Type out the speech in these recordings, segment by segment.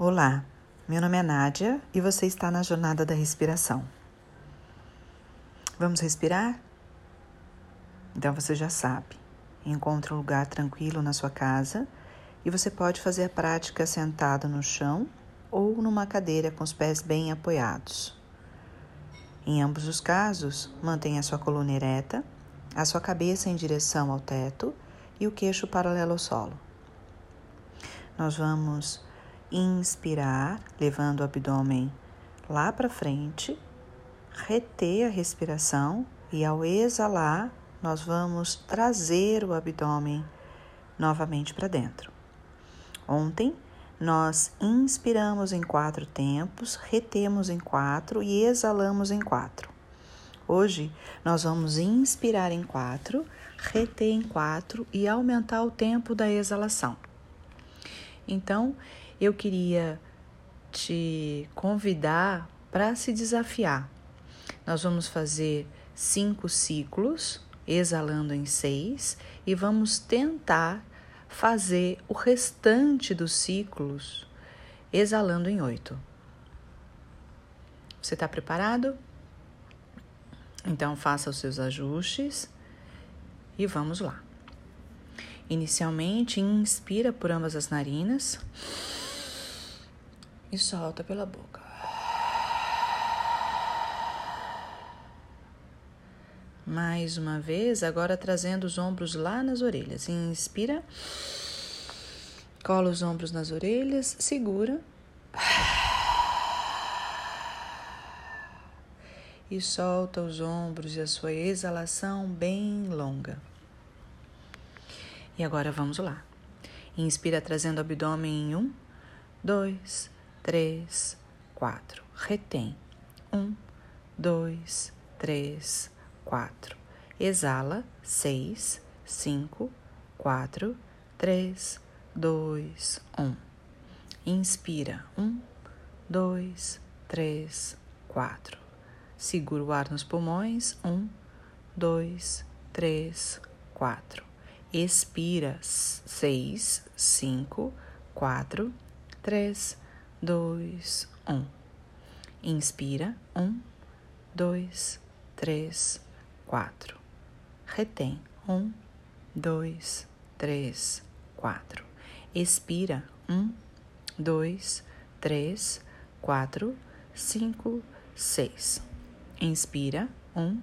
Olá, meu nome é Nádia e você está na jornada da respiração. Vamos respirar? Então você já sabe. Encontre um lugar tranquilo na sua casa e você pode fazer a prática sentado no chão ou numa cadeira com os pés bem apoiados. Em ambos os casos, mantenha a sua coluna ereta, a sua cabeça em direção ao teto e o queixo paralelo ao solo. Nós vamos inspirar, levando o abdômen lá para frente, reter a respiração e ao exalar, nós vamos trazer o abdômen novamente para dentro. Ontem nós inspiramos em quatro tempos, retemos em quatro e exalamos em quatro. Hoje nós vamos inspirar em quatro, reter em quatro e aumentar o tempo da exalação. Então, eu queria te convidar para se desafiar. Nós vamos fazer cinco ciclos, exalando em seis, e vamos tentar fazer o restante dos ciclos exalando em oito. Você está preparado? Então faça os seus ajustes e vamos lá. Inicialmente, inspira por ambas as narinas e solta pela boca. Mais uma vez, agora trazendo os ombros lá nas orelhas. Inspira, cola os ombros nas orelhas, segura. E solta os ombros e a sua exalação bem longa. E agora vamos lá. Inspira trazendo o abdômen em um, dois, três, quatro. Retém. Um, dois, três, quatro. Exala. Seis, cinco, quatro, três, dois, um. Inspira. Um, dois, três, quatro. Segura o ar nos pulmões. Um, dois, três, quatro expira seis, cinco, quatro, três, dois, um. Inspira um, dois, três, quatro. Retém um, dois, três, quatro. Expira um, dois, três, quatro, cinco, seis. Inspira um,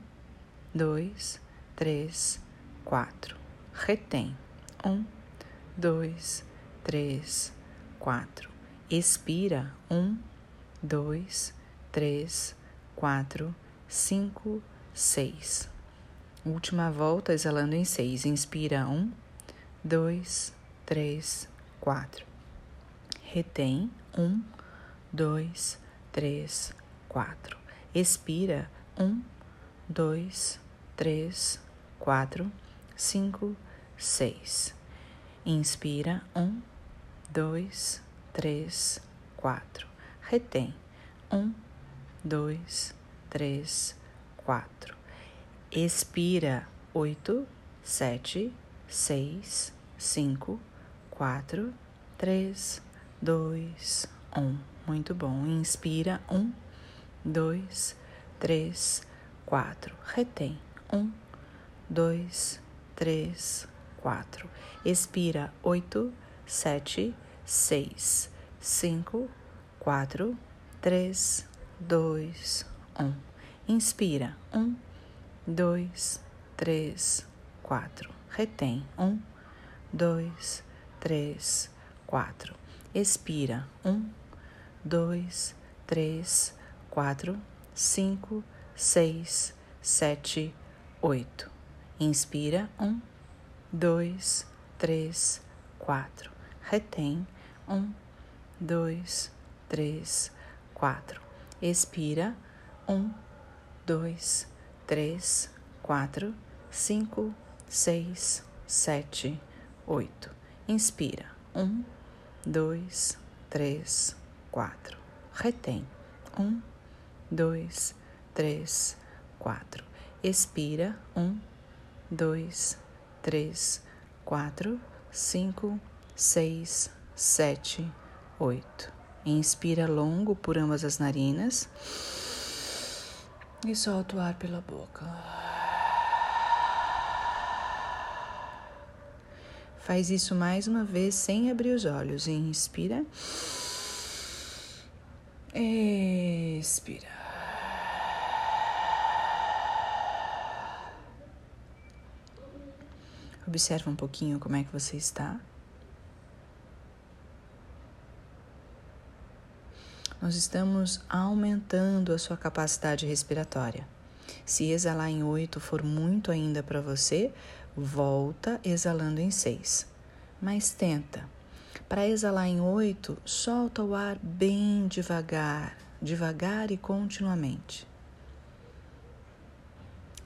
dois, três, quatro retém. Um, dois, três, quatro. Expira. Um, dois, três, quatro, cinco, seis. Última volta, exalando em seis. Inspira. Um, dois, três, quatro. Retém. Um, dois, três, quatro. Expira. Um, dois, três, quatro, cinco, seis. Inspira, um, dois, três, quatro. Retém, um, dois, três, quatro. Expira, oito, sete, seis, cinco, quatro, três, dois, um. Muito bom. Inspira, um, dois, três, quatro. Retém, um, dois, três, quatro. Expira oito, sete, seis, cinco, quatro, três, dois, um. Inspira um, dois, três, quatro. Retém um, dois, três, quatro. Expira um, dois, três, quatro, cinco, seis, sete, oito. Inspira um dois, três, quatro. Retém. Um, dois, três, quatro. Expira. Um, dois, três, quatro, cinco, seis, sete, oito. Inspira. Um, dois, três, quatro. Retém. Um, dois, três, quatro. Expira. Um, dois, três, quatro, cinco, seis, sete, oito. Inspira longo por ambas as narinas e solta o ar pela boca. Faz isso mais uma vez sem abrir os olhos. Inspira. Expira. Observa um pouquinho como é que você está. Nós estamos aumentando a sua capacidade respiratória. Se exalar em oito for muito ainda para você, volta exalando em seis. Mas tenta. Para exalar em oito, solta o ar bem devagar, devagar e continuamente.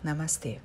Namastê.